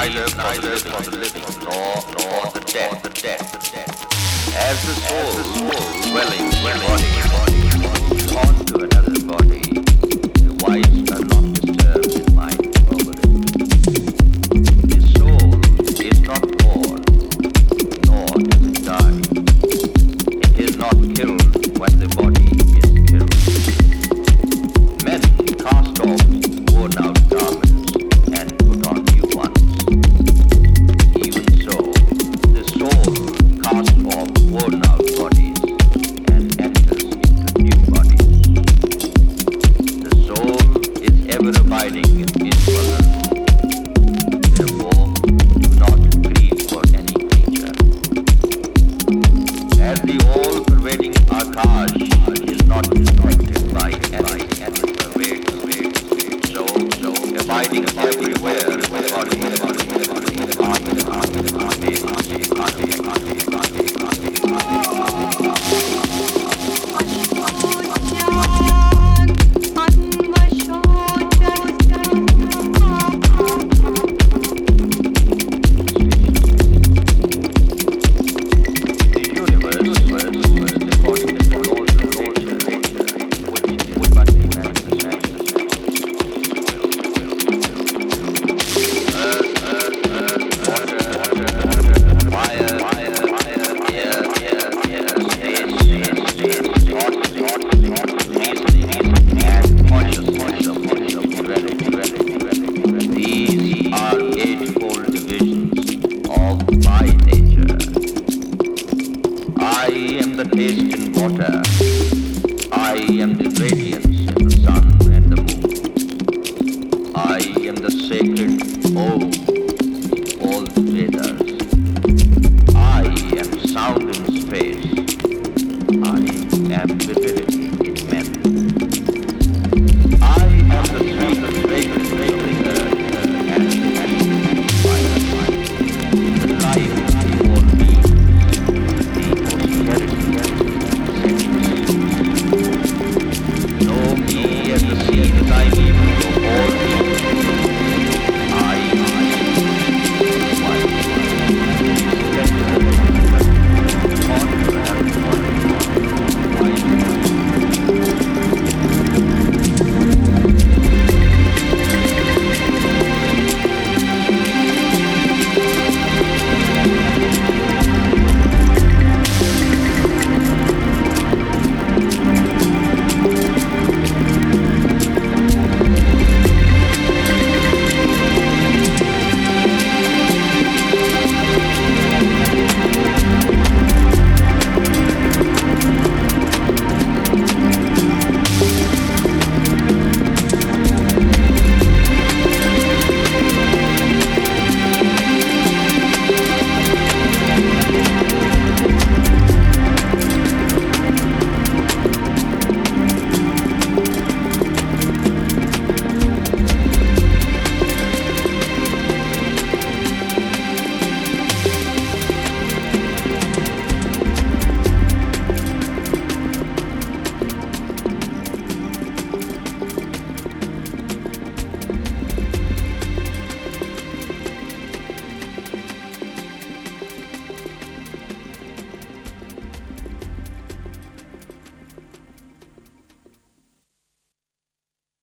Silence, silence. Taste in water. I am the radiance